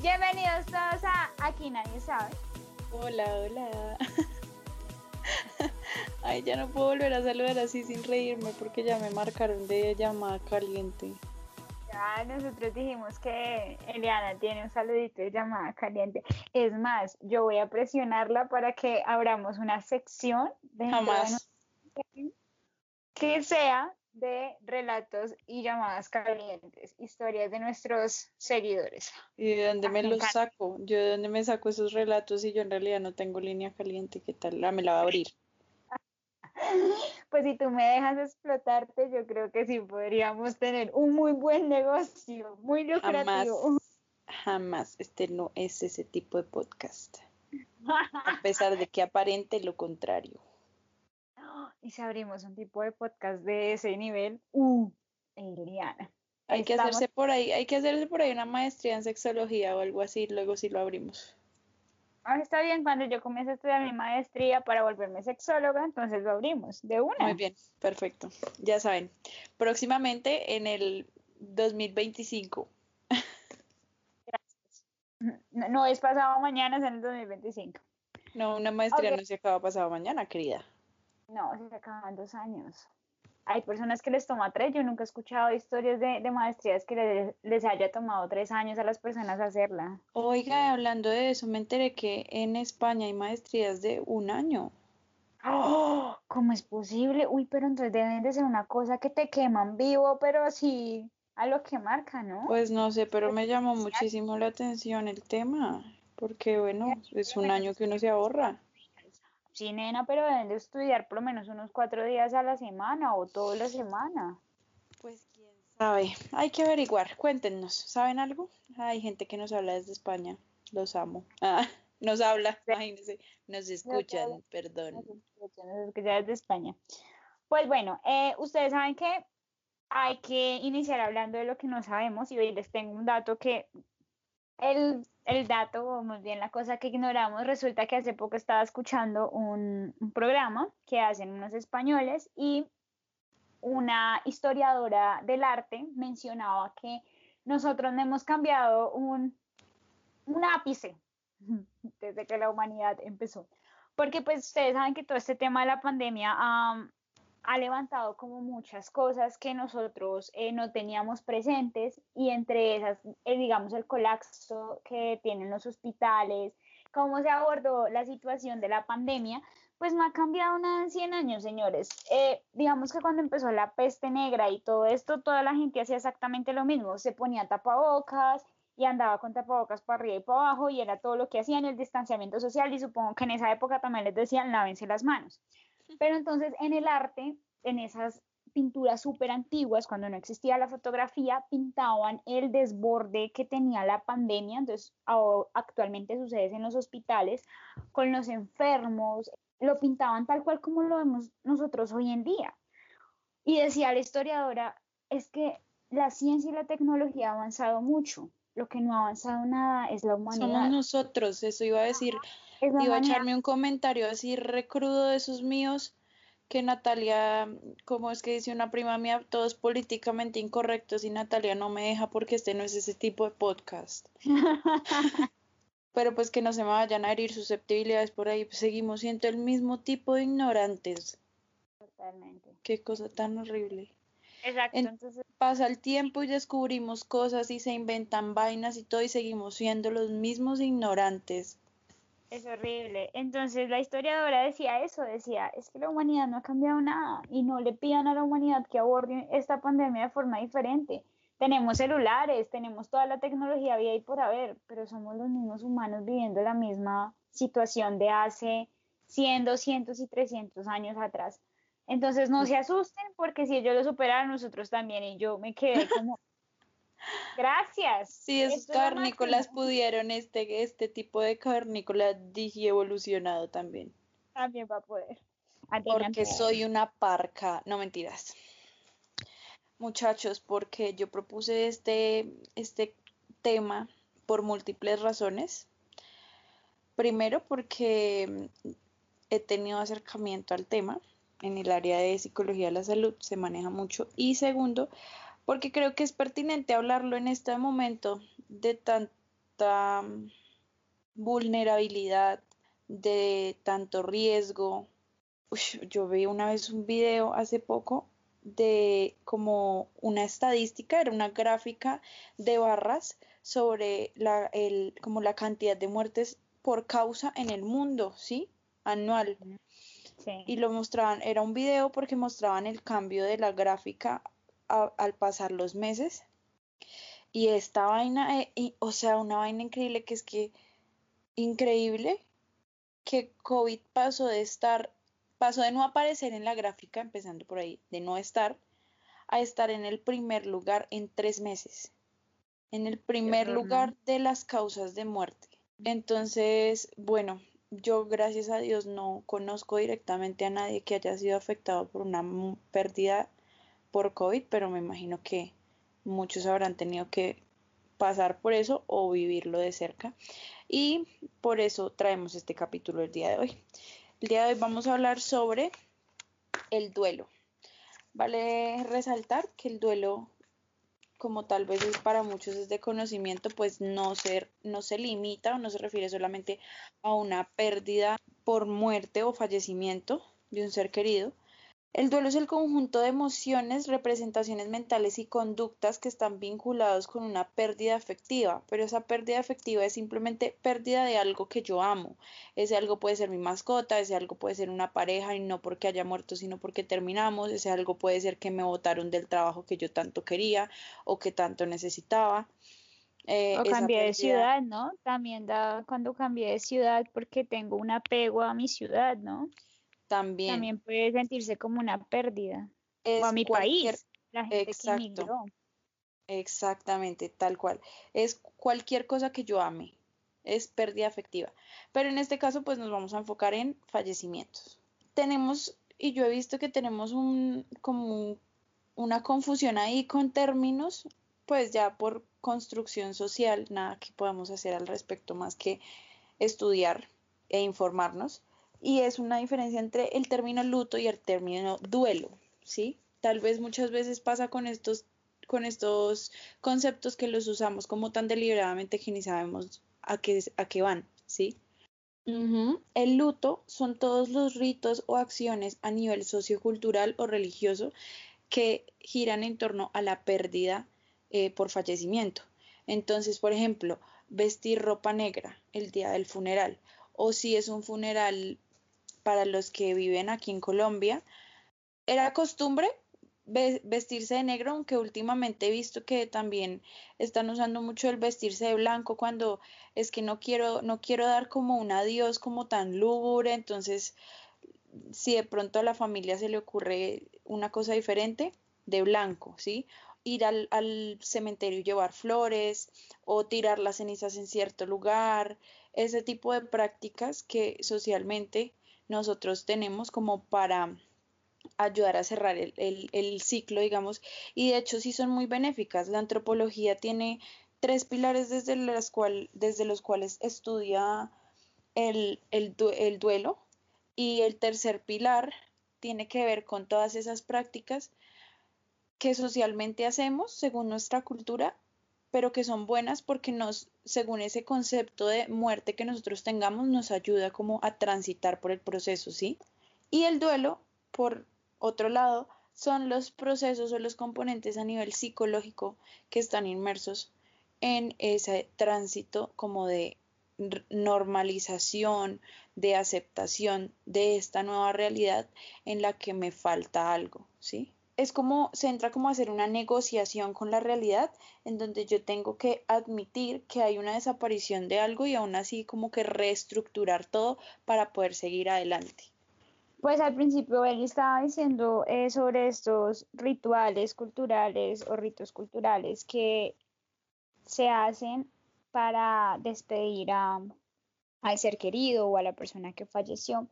Bienvenidos todos a Aquí Nadie Sabe. Hola, hola. Ay, ya no puedo volver a saludar así sin reírme porque ya me marcaron de llamada caliente. Ya nosotros dijimos que Eliana tiene un saludito de llamada caliente. Es más, yo voy a presionarla para que abramos una sección de Jamás. que sea de relatos y llamadas calientes, historias de nuestros seguidores. ¿Y de dónde me Me los saco? Yo de dónde me saco esos relatos y yo en realidad no tengo línea caliente. ¿Qué tal? Ah, me la va a abrir. Pues si tú me dejas explotarte, yo creo que sí podríamos tener un muy buen negocio, muy Jamás, lucrativo. jamás. Este no es ese tipo de podcast. A pesar de que aparente lo contrario. Y si abrimos un tipo de podcast de ese nivel, uh, Eliana. Hay que estamos- hacerse por ahí, hay que hacerse por ahí una maestría en sexología o algo así, luego sí lo abrimos. Ah, está bien, cuando yo comience a estudiar mi maestría para volverme sexóloga, entonces lo abrimos de una. Muy bien, perfecto. Ya saben, próximamente en el 2025. No, no es pasado mañana, es en el 2025. No, una maestría no se acaba pasado mañana, querida. No, se acaban dos años. Hay personas que les toma tres. Yo nunca he escuchado historias de, de maestrías que les, les haya tomado tres años a las personas hacerla. Oiga, hablando de eso, me enteré que en España hay maestrías de un año. ¡Oh! ¿Cómo es posible? Uy, pero entonces deben de ser una cosa que te queman vivo, pero así a lo que marca, ¿no? Pues no sé, pero me llamó muchísimo la atención el tema, porque bueno, es un año que uno se ahorra. Sí, nena, pero deben de estudiar por lo menos unos cuatro días a la semana o toda la semana. Pues quién sabe, hay que averiguar, cuéntenos, ¿saben algo? Hay gente que nos habla desde España, los amo. Ah, nos habla, imagínense, nos escuchan, perdón. Nos escuchan, nos escuchan desde España. Pues bueno, eh, ustedes saben que hay que iniciar hablando de lo que no sabemos y hoy les tengo un dato que el, el dato, o más bien la cosa que ignoramos, resulta que hace poco estaba escuchando un, programa que hacen unos españoles y una historiadora del arte mencionaba que nosotros no hemos cambiado un, un ápice desde que la humanidad empezó. Porque pues ustedes saben que todo este tema de la pandemia ha levantado como muchas cosas que nosotros eh, no teníamos presentes y entre esas, eh, digamos, el colapso que tienen los hospitales, cómo se abordó la situación de la pandemia, pues no ha cambiado nada en 100 años, señores. Eh, digamos que cuando empezó la peste negra y todo esto, toda la gente hacía exactamente lo mismo, se ponía tapabocas y andaba con tapabocas para arriba y para abajo y era todo lo que hacían, el distanciamiento social y supongo que en esa época también les decían lávense las manos. Pero entonces en el arte, en esas pinturas súper antiguas, cuando no existía la fotografía, pintaban el desborde que tenía la pandemia, entonces actualmente sucede en los hospitales, con los enfermos, lo pintaban tal cual como lo vemos nosotros hoy en día. Y decía la historiadora, es que la ciencia y la tecnología ha avanzado mucho, lo que no ha avanzado nada es la Somos humanidad. nosotros, eso iba a decir, Es iba a echarme un comentario así recrudo de esos míos, que Natalia, como es que dice una prima mía, todos políticamente incorrectos y Natalia no me deja porque este no es ese tipo de podcast. Pero pues que no se me vayan a herir susceptibilidades por ahí, pues seguimos siendo el mismo tipo de ignorantes. Totalmente. Qué cosa tan horrible. Exacto, En- entonces Pasa el tiempo y descubrimos cosas y se inventan vainas y todo y seguimos siendo los mismos ignorantes. es horrible. Entonces la historiadora decía eso, decía, es que la humanidad no ha cambiado nada y no le pidan a la humanidad que aborde esta pandemia de forma diferente. Tenemos celulares, tenemos toda la tecnología vida y por haber, pero somos los mismos humanos viviendo la misma situación de hace 100, 200 y 300 años atrás. Entonces no se asusten porque si ellos lo superaron, nosotros también. Y yo me quedé como, gracias. Si esos Esto es lo cavernícolas máximo". pudieron, este, este tipo de cavernícola digi evolucionado también. También va a poder. Porque soy una parca. No mentiras. Muchachos, porque yo propuse este, este tema por múltiples razones. Primero, porque he tenido acercamiento al tema en el área de psicología de la salud, se maneja mucho. Y segundo, porque creo que es pertinente hablarlo en este momento de tan tanta vulnerabilidad, de tanto riesgo. yo vi una vez un video hace poco de como una estadística, era una gráfica de barras sobre la, el, como la cantidad de muertes por causa en el mundo, ¿sí? Anual. Y lo mostraban, era un video porque mostraban el cambio de la gráfica al pasar los meses. Y esta vaina, eh, o sea, una vaina increíble que es que, increíble que COVID pasó de estar, pasó de no aparecer en la gráfica, empezando por ahí, de no estar, a estar en el primer lugar en tres meses. En el primer lugar de las causas de muerte. Entonces, bueno, yo gracias a Dios no conozco directamente a nadie que haya sido afectado por una pérdida por COVID, pero me imagino que muchos habrán tenido que pasar por eso o vivirlo de cerca. Y por eso traemos este capítulo el día de hoy. El día de hoy vamos a hablar sobre el duelo. Vale resaltar que el duelo, como tal vez es para muchos es de conocimiento, pues no se, no se limita o no se refiere solamente a una pérdida por muerte o fallecimiento de un ser querido, el duelo es el conjunto de emociones, representaciones mentales y conductas que están vinculados con una pérdida afectiva, pero esa pérdida afectiva es simplemente pérdida de algo que yo amo. Ese algo puede ser mi mascota, ese algo puede ser una pareja y no porque haya muerto, sino porque terminamos, ese algo puede ser que me botaron del trabajo que yo tanto quería o que tanto necesitaba. Eh, o cambié de ciudad, ¿no? También da cuando cambié de ciudad porque tengo un apego a mi ciudad, ¿no? También. También puede sentirse como una pérdida. o a mi país, la gente exacto, Exactamente, tal cual. Es cualquier cosa que yo ame, es pérdida afectiva. Pero en este caso, pues nos vamos a enfocar en fallecimientos. Tenemos, y yo he visto que tenemos un, como una confusión ahí con términos, pues ya por construcción social, nada que podamos hacer al respecto más que estudiar e informarnos y es una diferencia entre el término luto y el término duelo, ¿sí? Tal vez muchas veces pasa con estos, con estos conceptos que los usamos como tan deliberadamente que ni sabemos a qué, a qué van, ¿sí? El luto son todos los ritos o acciones a nivel sociocultural o religioso que giran en torno a la pérdida eh, por fallecimiento. Entonces, por ejemplo, vestir ropa negra el día del funeral, o si es un funeral para los que viven aquí en Colombia. Era costumbre vestirse de negro, aunque últimamente he visto que también están usando mucho el vestirse de blanco cuando es que no quiero, no quiero dar como un adiós como tan lúgubre, entonces si de pronto a la familia se le ocurre una cosa diferente, de blanco, ¿sí? Ir al, al cementerio y llevar flores o tirar las cenizas en cierto lugar, ese tipo de prácticas que socialmente nosotros tenemos como para ayudar a cerrar el, ciclo, digamos, y de hecho sí son muy benéficas. La antropología tiene tres pilares desde, las cual, desde los cuales estudia el, el, el duelo y el tercer pilar tiene que ver con todas esas prácticas que socialmente hacemos según nuestra cultura pero que son buenas porque nos, según ese concepto de muerte que nosotros tengamos, nos ayuda como a transitar por el proceso, ¿sí? Y el duelo, por otro lado, son los procesos o los componentes a nivel psicológico que están inmersos en ese tránsito como de normalización, de aceptación de esta nueva realidad en la que me falta algo, ¿sí? Es como, se entra como a hacer una negociación con la realidad en donde yo tengo que admitir que hay una desaparición de algo y aún así como que reestructurar todo para poder seguir adelante. Pues al principio él estaba diciendo eh, sobre estos rituales culturales o ritos culturales que se hacen para despedir a, al ser querido o a la persona que falleció.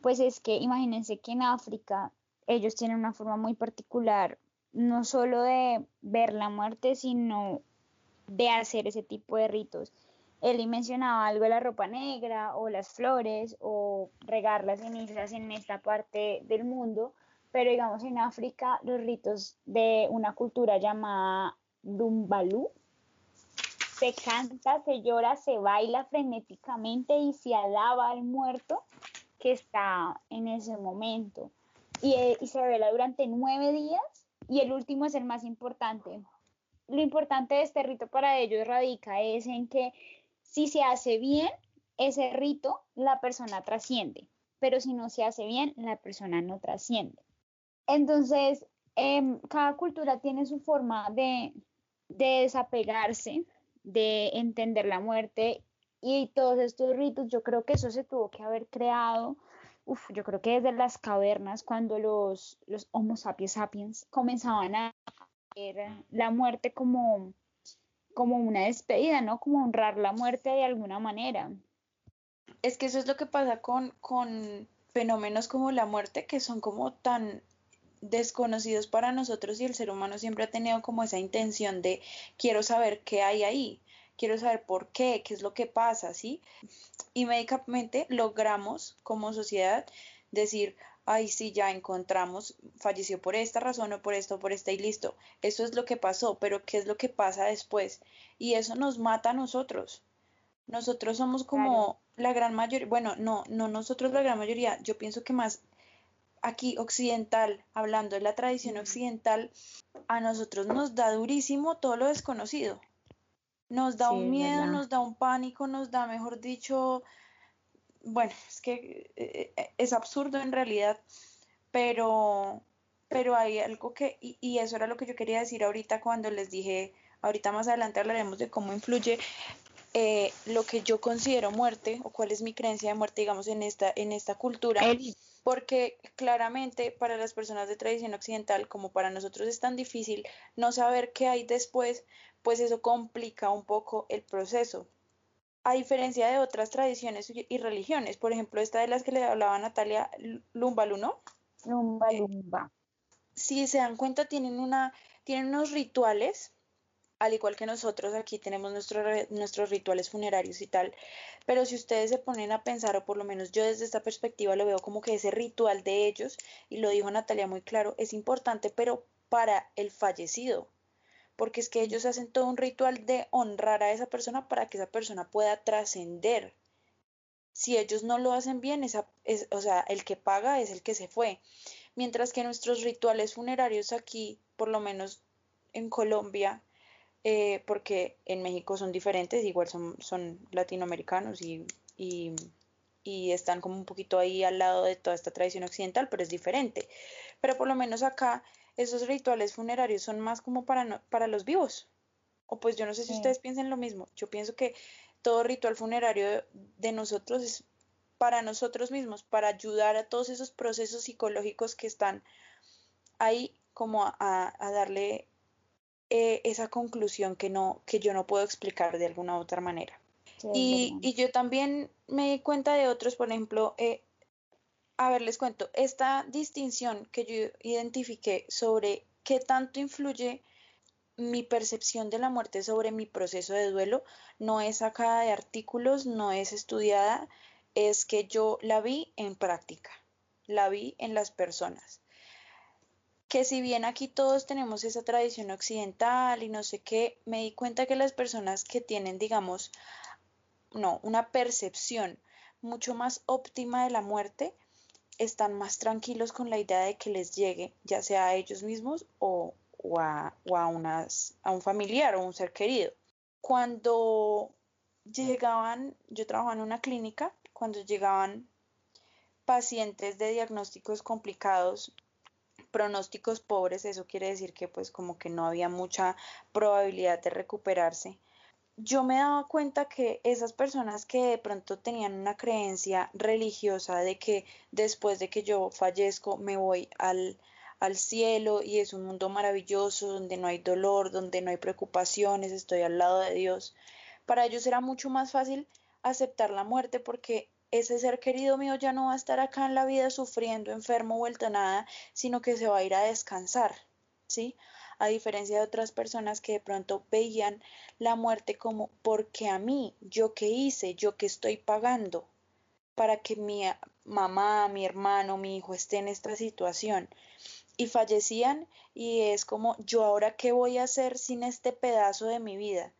Pues es que imagínense que en África ellos tienen una forma muy particular, no solo de ver la muerte, sino de hacer ese tipo de ritos. Él mencionaba algo de la ropa negra o las flores o regar las cenizas en esta parte del mundo, pero digamos en África los ritos de una cultura llamada Dumbalú se canta, se llora, se baila frenéticamente y se alaba al muerto que está en ese momento. Y, eh, y se vela durante nueve días y el último es el más importante. Lo importante de este rito para ellos radica es en que si se hace bien ese rito, la persona trasciende, pero si no se hace bien, la persona no trasciende. Entonces, em, cada cultura tiene su forma de, desapegarse, de entender la muerte y todos estos ritos, yo creo que eso se tuvo que haber creado, yo creo que desde las cavernas, cuando los, los Homo sapiens sapiens comenzaban a ver la muerte como, como una despedida, ¿no? Como honrar la muerte de alguna manera. Es que eso es lo que pasa con, con fenómenos como la muerte, que son como tan desconocidos para nosotros y el ser humano siempre ha tenido como esa intención de quiero saber qué hay ahí, quiero saber por qué, qué es lo que pasa, ¿sí? Y médicamente logramos como sociedad decir, ay, sí, ya encontramos, falleció por esta razón o por esto, por esta y listo. Eso es lo que pasó, pero ¿qué es lo que pasa después? Y eso nos mata a nosotros. Nosotros somos como la gran mayoría, bueno, no, no nosotros la gran mayoría, yo pienso que más aquí occidental, hablando de la tradición occidental, a nosotros nos da durísimo todo lo desconocido. Nos da un miedo, nos da un pánico, nos da, mejor dicho, bueno, es que eh, eh, es absurdo en realidad, pero, pero hay algo que, y, eso era lo que yo quería decir ahorita cuando les dije, ahorita más adelante hablaremos de cómo influye eh, lo que yo considero muerte o cuál es mi creencia de muerte, digamos, en esta, en esta cultura porque claramente para las personas de tradición occidental, como para nosotros es tan difícil no saber qué hay después, pues eso complica un poco el proceso. A diferencia de otras tradiciones y religiones, por ejemplo, esta de las que le hablaba Natalia Lumba ¿no? Lumba eh, si se dan cuenta, tienen, una, tienen unos rituales al igual que nosotros aquí tenemos nuestros rituales funerarios y tal, pero si ustedes se ponen a pensar, o por lo menos yo desde esta perspectiva lo veo como que ese ritual de ellos, y lo dijo Natalia muy claro, es importante, pero para el fallecido, porque es que ellos hacen todo un ritual de honrar a esa persona para que esa persona pueda trascender. Si ellos no lo hacen bien, esa, es, o sea, el que paga es el que se fue. Mientras que nuestros rituales funerarios aquí, por lo menos en Colombia, eh, porque en México son diferentes, igual son, son latinoamericanos y, y, están como un poquito ahí al lado de toda esta tradición occidental, pero es diferente. Pero por lo menos acá esos rituales funerarios son más como para, para los vivos. O pues yo no sé si ustedes piensan lo mismo. Yo pienso que todo ritual funerario de nosotros es para nosotros mismos, para ayudar a todos esos procesos psicológicos que están ahí como a, a darle eh, esa conclusión que, no, que yo no puedo explicar de alguna otra manera. y, yo también me di cuenta de otros, por ejemplo, eh, a ver, les cuento, esta distinción que yo identifiqué sobre qué tanto influye mi percepción de la muerte sobre mi proceso de duelo no es sacada de artículos, no es estudiada, es que yo la vi en práctica, la vi en las personas que si bien aquí todos tenemos esa tradición occidental y no sé qué, me di cuenta que las personas que tienen, digamos, no, una percepción mucho más óptima de la muerte, están más tranquilos con la idea de que les llegue, ya sea a ellos mismos o, a, unas, a un familiar o un ser querido. Cuando llegaban, yo trabajaba en una clínica, cuando llegaban pacientes de diagnósticos complicados pronósticos pobres, eso quiere decir que pues como que no había mucha probabilidad de recuperarse. Yo me daba cuenta que esas personas que de pronto tenían una creencia religiosa de que después de que yo fallezco me voy al, al cielo y es un mundo maravilloso donde no hay dolor, donde no hay preocupaciones, estoy al lado de Dios, para ellos era mucho más fácil aceptar la muerte porque ese ser querido mío ya no va a estar acá en la vida sufriendo, enfermo, vuelto a nada, sino que se va a ir a descansar, ¿sí? A diferencia de otras personas que de pronto veían la muerte como porque a mí, yo qué hice, yo qué estoy pagando para que mi mamá, mi hermano, mi hijo esté en esta situación. Y fallecían y es como yo ahora qué voy a hacer sin este pedazo de mi vida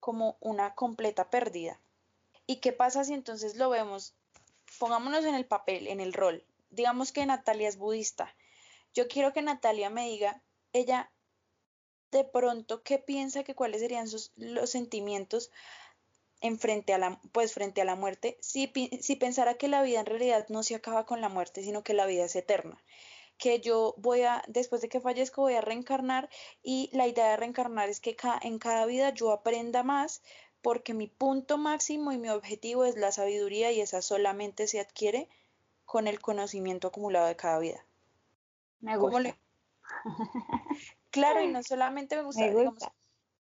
como una completa pérdida. ¿Y qué pasa si entonces lo vemos? Pongámonos en el papel, en el rol. Digamos que Natalia es budista. Yo quiero que Natalia me diga, ella de pronto, ¿qué piensa que cuáles serían sus, los sentimientos en frente a la, pues frente a la muerte, si, si pensara que la vida en realidad no se acaba con la muerte, sino que la vida es eterna que yo voy a, después de que fallezco, voy a reencarnar y la idea de reencarnar es que en cada vida yo aprenda más porque mi punto máximo y mi objetivo es la sabiduría y esa solamente se adquiere con el conocimiento acumulado de cada vida. Me gusta. Claro, y no solamente me gusta, Digamos,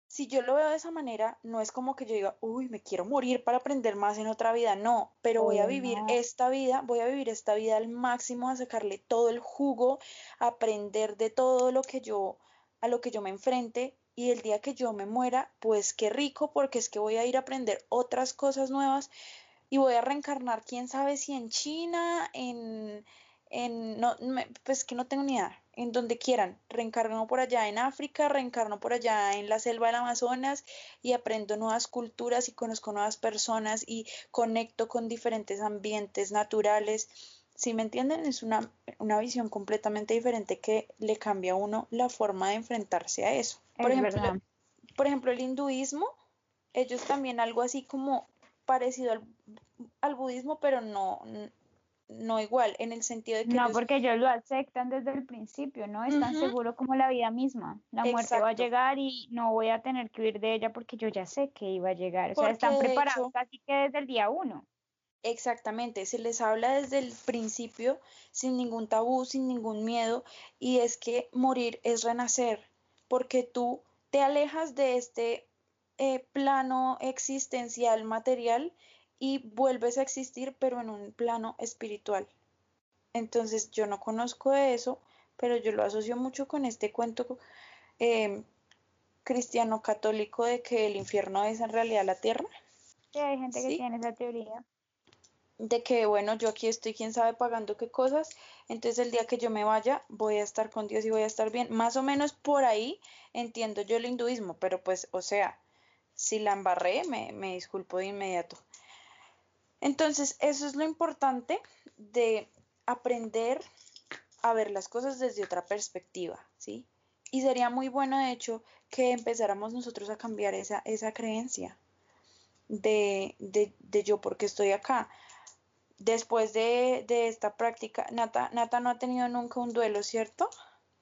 si yo lo veo de esa manera, no es como que yo diga, uy, me quiero morir para aprender más en otra vida, no, pero voy a vivir esta vida, voy a vivir esta vida al máximo, a sacarle todo el jugo, a aprender de todo lo que yo, a lo que yo me enfrente, y el día que yo me muera, pues qué rico, porque es que voy a ir a aprender otras cosas nuevas y voy a reencarnar, quién sabe si en China, en, en no, pues que no tengo ni idea, en donde quieran. Reencarno por allá en África, reencarno por allá en la selva del Amazonas y aprendo nuevas culturas y conozco nuevas personas y conecto con diferentes ambientes naturales. Si me entienden, es una, una visión completamente diferente que le cambia a uno la forma de enfrentarse a eso. Por, ejemplo, por ejemplo, el hinduismo, ellos también algo así como parecido al, al budismo, pero no, no igual, en el sentido de que... No, porque ellos lo aceptan desde el principio, ¿no? Es tan seguro como la vida misma. La muerte va a llegar y no voy a tener que huir de ella porque yo ya sé que iba a llegar. O sea, están preparados casi que desde el día uno. Exactamente, se les habla desde el principio sin ningún tabú, sin ningún miedo, y es que morir es renacer, porque tú te alejas de este eh, plano existencial material y vuelves a existir pero en un plano espiritual. Entonces yo no conozco eso, pero yo lo asocio mucho con este cuento em, cristiano católico de que el infierno es en realidad la tierra. Sí, hay gente que tiene esa teoría. De que, bueno, yo aquí estoy, quién sabe, pagando qué cosas, entonces el día que yo me vaya voy a estar con Dios y voy a estar bien. Más o menos por ahí entiendo yo el hinduismo, pero pues, o sea, si la embarré, me, me disculpo de inmediato. Entonces, eso es lo importante de aprender a ver las cosas desde otra perspectiva, ¿sí? Y sería muy bueno, de hecho, que empezáramos nosotros a cambiar esa, esa creencia de, de, de yo porque estoy acá. Después de, de esta práctica, Nata, Nata no ha tenido nunca un duelo, ¿cierto?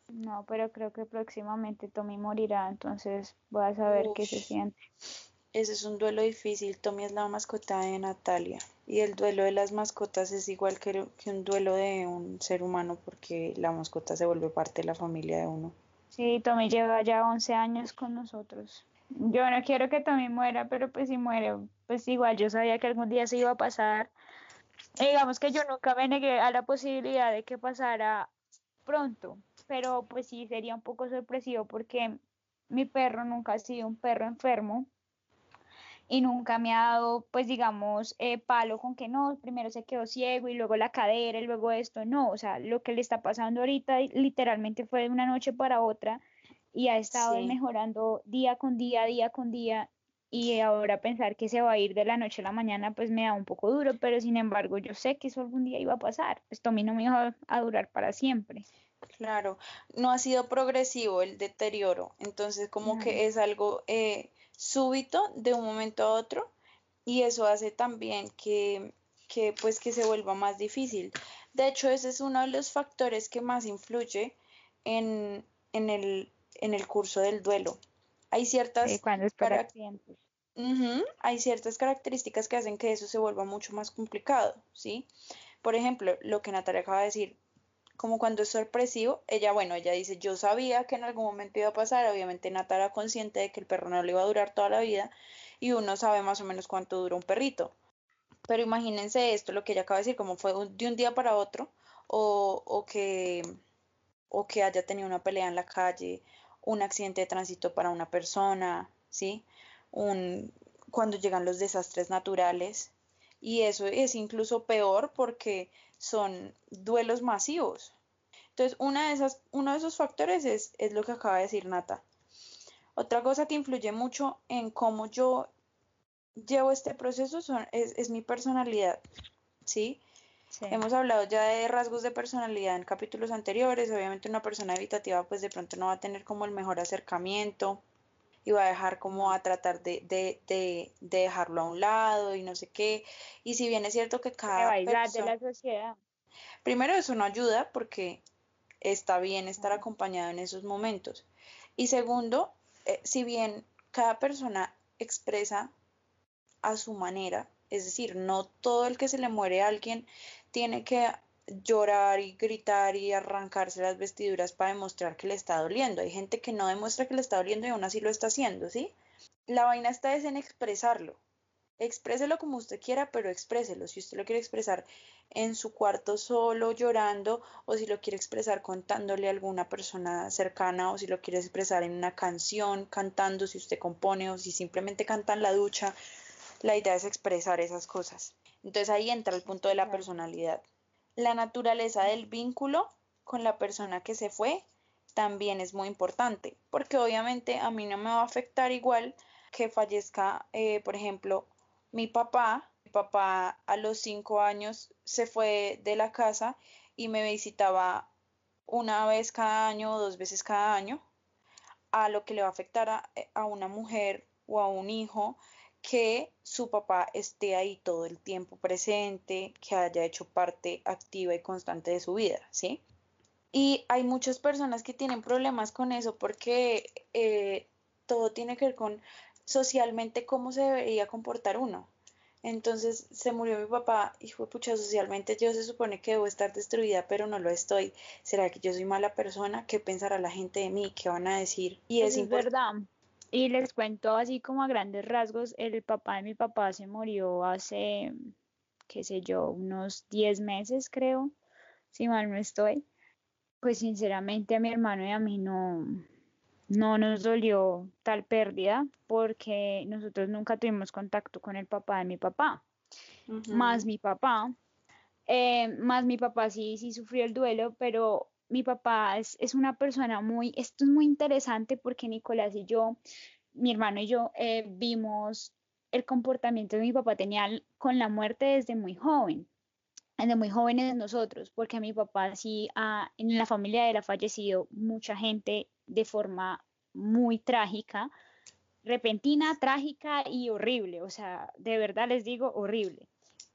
No, pero creo que próximamente Tommy morirá, entonces voy a saber qué se siente. Ese es un duelo difícil. Tommy es la mascota de Natalia. Y el duelo de las mascotas es igual que, un duelo de un ser humano porque la mascota se vuelve parte de la familia de uno. Sí, Tommy lleva ya 11 años con nosotros. Yo no quiero que Tommy muera, pero pues si muere, pues igual yo sabía que algún día se iba a pasar. Digamos que yo nunca me negué a la posibilidad de que pasara pronto, pero pues sí sería un poco sorpresivo porque mi perro nunca ha sido un perro enfermo y nunca me ha dado, pues digamos, eh, palo con que no, primero se quedó ciego y luego la cadera y luego esto, no, o sea, lo que le está pasando ahorita literalmente fue de una noche para otra y ha estado mejorando día con día, día con día y ahora pensar que se va a ir de la noche a la mañana pues me da un poco duro, pero sin embargo yo sé que eso algún día iba a pasar, esto a mí no me iba a durar para siempre. Claro, no ha sido progresivo el deterioro, entonces como que es algo eh, súbito de un momento a otro y eso hace también que, que, pues que se vuelva más difícil. De hecho, ese es uno de los factores que más influye en, en, el, en el curso del duelo. Hay ciertas, hay ciertas características que hacen que eso se vuelva mucho más complicado, ¿sí? Por ejemplo, lo que Natalia acaba de decir, como cuando es sorpresivo, ella, bueno, ella dice, yo sabía que en algún momento iba a pasar, obviamente Nata era consciente de que el perro no le iba a durar toda la vida y uno sabe más o menos cuánto dura un perrito. Pero imagínense esto, lo que ella acaba de decir, como fue de un día para otro, o, o, que, o que haya tenido una pelea en la calle, un accidente de tránsito para una persona, ¿sí? Un, cuando llegan los desastres naturales. Y eso es incluso peor porque son duelos masivos. Entonces, una de esas, uno de esos factores es, es lo que acaba de decir Nata. Otra cosa que influye mucho en cómo yo llevo este proceso es, mi personalidad, ¿sí? Hemos hablado ya de rasgos de personalidad en capítulos anteriores. Obviamente una persona evitativa pues de pronto no va a tener como el mejor acercamiento y va a dejar como a tratar de, de, dejarlo a un lado y no sé qué. Y si bien es cierto que cada persona... de la sociedad. Primero eso no ayuda porque está bien estar acompañado en esos momentos. Y segundo, eh, si bien cada persona expresa a su manera, es decir, no todo el que se le muere a alguien tiene que llorar y gritar y arrancarse las vestiduras para demostrar que le está doliendo. Hay gente que no demuestra que le está doliendo y aún así lo está haciendo, ¿sí? La vaina está es en expresarlo. Expréselo como usted quiera, pero expréselo. Si usted lo quiere expresar en su cuarto solo llorando o si lo quiere expresar contándole a alguna persona cercana o si lo quiere expresar en una canción, cantando, si usted compone o si simplemente canta en la ducha, la idea es expresar esas cosas. Entonces ahí entra el punto de la personalidad. La naturaleza del vínculo con la persona que se fue también es muy importante, porque obviamente a mí no me va a afectar igual que fallezca, eh, por ejemplo, mi papá. Mi papá a los cinco años se fue de la casa y me visitaba una vez cada año o dos veces cada año, a lo que le va a afectar a, a una mujer o a un hijo que su papá esté ahí todo el tiempo presente, que haya hecho parte activa y constante de su vida, ¿sí? Y hay muchas personas que tienen problemas con eso porque eh, todo tiene que ver con socialmente cómo se debería comportar uno. Entonces se murió mi papá y fue pucha, socialmente yo se supone que debo estar destruida, pero no lo estoy. ¿Será que yo soy mala persona? ¿Qué pensará la gente de mí? ¿Qué van a decir? Y es, es verdad. Y les cuento así como a grandes rasgos, el papá de mi papá se murió hace, qué sé yo, unos 10 meses creo, si mal no estoy. Pues sinceramente a mi hermano y a mí no, no nos dolió tal pérdida porque nosotros nunca tuvimos contacto con el papá de mi papá, más mi papá. Eh, más mi papá sí, sí sufrió el duelo, pero mi papá es, una persona muy, esto es muy interesante porque Nicolás y yo, mi hermano y yo, eh, vimos el comportamiento de mi papá tenía con la muerte desde muy joven, desde muy jóvenes nosotros, porque a mi papá sí, en la familia de él ha fallecido mucha gente de forma muy trágica, repentina, trágica y horrible, o sea, de verdad les digo horrible.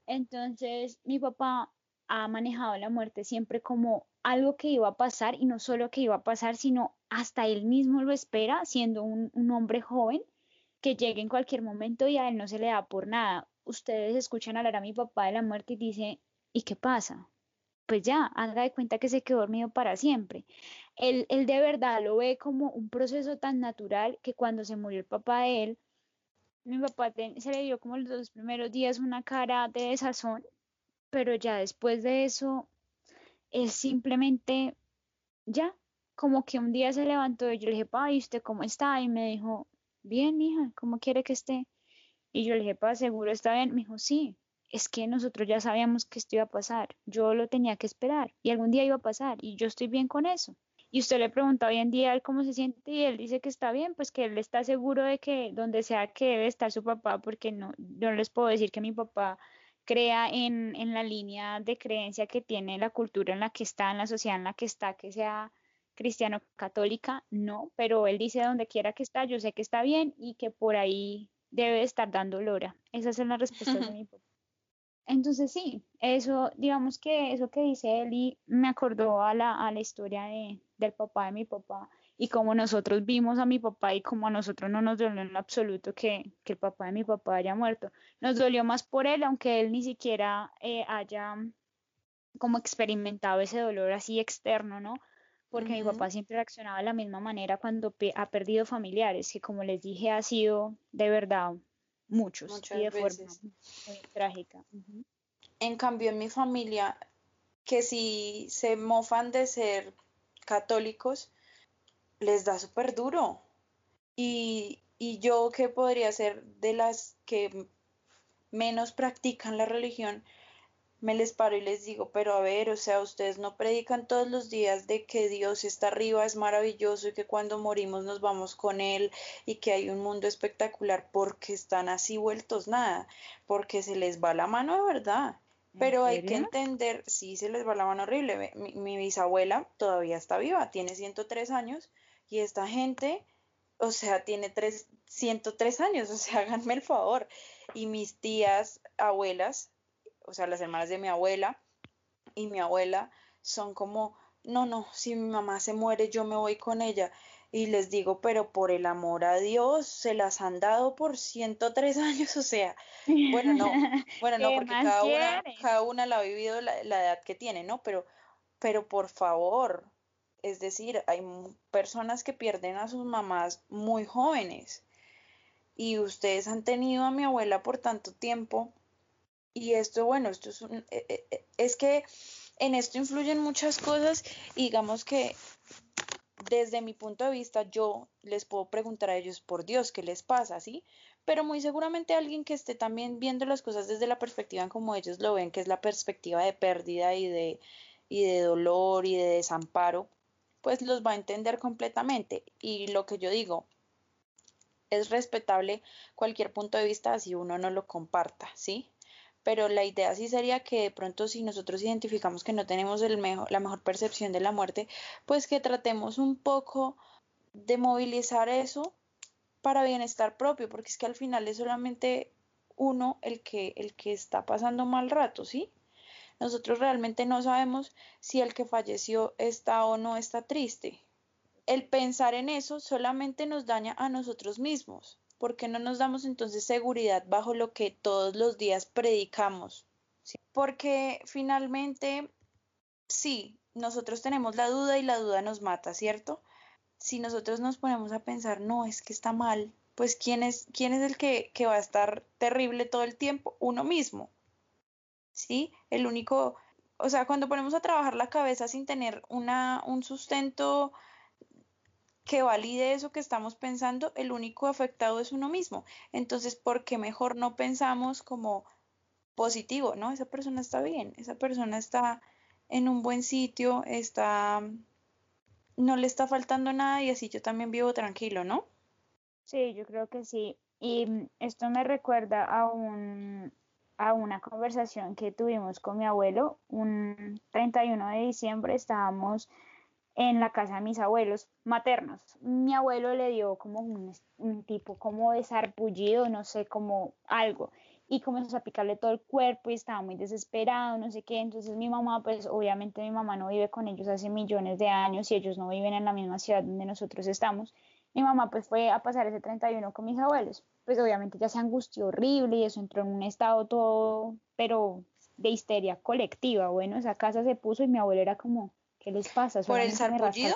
Entonces, mi papá ha manejado la muerte siempre como algo que iba a pasar y no solo que iba a pasar, sino hasta él mismo lo espera, siendo un, hombre joven que llegue en cualquier momento y a él no se le da por nada. Ustedes escuchan hablar a mi papá de la muerte y dice, ¿y qué pasa? Pues ya, haga de cuenta que se quedó dormido para siempre. Él, él de verdad lo ve como un proceso tan natural que cuando se murió el papá de él, mi papá se le dio como los dos primeros días una cara de desazón, pero ya después de eso es simplemente ya, como que un día se levantó y yo le dije, pa, ¿y usted cómo está? Y me dijo, bien, hija, ¿cómo quiere que esté? Y yo le dije, pa, ¿seguro está bien? Me dijo, sí, es que nosotros ya sabíamos que esto iba a pasar, yo lo tenía que esperar y algún día iba a pasar y yo estoy bien con eso. Y usted le pregunta hoy en día él cómo se siente y él dice que está bien, pues que él está seguro de que donde sea que debe estar su papá, porque no, no les puedo decir que mi papá crea en, en, la línea de creencia que tiene la cultura en la que está, en la sociedad en la que está, que sea cristiano católica, no, pero él dice donde quiera que está, yo sé que está bien y que por ahí debe estar dando lora. Esa es la respuesta de mi papá. Entonces sí, eso, digamos que eso que dice él y me acordó a la, a la historia de, del papá de mi papá y como nosotros vimos a mi papá y como a nosotros no nos dolió en absoluto que, el papá de mi papá haya muerto. Nos dolió más por él, aunque él ni siquiera eh, haya como experimentado ese dolor así externo, ¿no? Porque mi papá siempre reaccionaba de la misma manera cuando ha perdido familiares, que como les dije ha sido de verdad muchos y de forma muy trágica. En cambio, en mi familia, que si se mofan de ser católicos, les da súper duro. Y, y yo que podría ser de las que menos practican la religión, me les paro y les digo, pero a ver, o sea, ustedes no predican todos los días de que Dios está arriba, es maravilloso y que cuando morimos nos vamos con Él y que hay un mundo espectacular porque están así vueltos nada, porque se les va la mano de verdad. Pero hay que entender, sí se les va la mano horrible. Mi, mi bisabuela todavía está viva, tiene 103 años y esta gente, o sea, tiene tres, 103 años, o sea, háganme el favor. Y mis tías, abuelas, o sea, las hermanas de mi abuela y mi abuela son como, no, no, si mi mamá se muere, yo me voy con ella. Y les digo, pero por el amor a Dios, se las han dado por 103 años, o sea, bueno, no, bueno, no, porque cada una, cada una la ha vivido la, la, edad que tiene, ¿no? Pero, pero por favor, es decir, hay personas que pierden a sus mamás muy jóvenes y ustedes han tenido a mi abuela por tanto tiempo y esto, bueno, esto es, un, eh, eh, eh, es que en esto influyen muchas cosas y digamos que desde mi punto de vista yo les puedo preguntar a ellos por Dios qué les pasa, ¿sí? Pero muy seguramente alguien que esté también viendo las cosas desde la perspectiva como ellos lo ven, que es la perspectiva de pérdida y de, y de dolor y de desamparo, pues los va a entender completamente. Y lo que yo digo, es respetable cualquier punto de vista si uno no lo comparta, ¿sí? pero la idea sí sería que de pronto si nosotros identificamos que no tenemos el mejor, la mejor percepción de la muerte, pues que tratemos un poco de movilizar eso para bienestar propio, porque es que al final es solamente uno el que, el que está pasando mal rato, ¿sí? Nosotros realmente no sabemos si el que falleció está o no está triste. El pensar en eso solamente nos daña a nosotros mismos. ¿por qué no nos damos entonces seguridad bajo lo que todos los días predicamos? Porque finalmente, sí, nosotros tenemos la duda y la duda nos mata, ¿cierto? Si nosotros nos ponemos a pensar, no, es que está mal, pues ¿quién es, quién es el que va a estar terrible todo el tiempo? Uno mismo. ¿Sí? El único, o sea, cuando ponemos a trabajar la cabeza sin tener una, un sustento que valide eso que estamos pensando, el único afectado es uno mismo. Entonces, ¿por qué mejor no pensamos como positivo? No, esa persona está bien, esa persona está en un buen sitio, está no le está faltando nada y así yo también vivo tranquilo, ¿no? Sí, yo creo que sí. Y esto me recuerda a un a una conversación que tuvimos con mi abuelo un 31 de diciembre estábamos en la casa de mis abuelos maternos. Mi abuelo le dio como un, tipo como de sarpullido, no sé, como algo, y comenzó a picarle todo el cuerpo y estaba muy desesperado, no sé qué. Entonces mi mamá, pues obviamente mi mamá no vive con ellos hace millones de años y ellos no viven en la misma ciudad donde nosotros estamos. Mi mamá pues fue a pasar ese 31 con mis abuelos. Pues obviamente ya se angustió horrible y eso entró en un estado todo, pero de histeria colectiva. Bueno, esa casa se puso y mi abuelo era como, ¿Qué les pasa? ¿Por el sarpullido?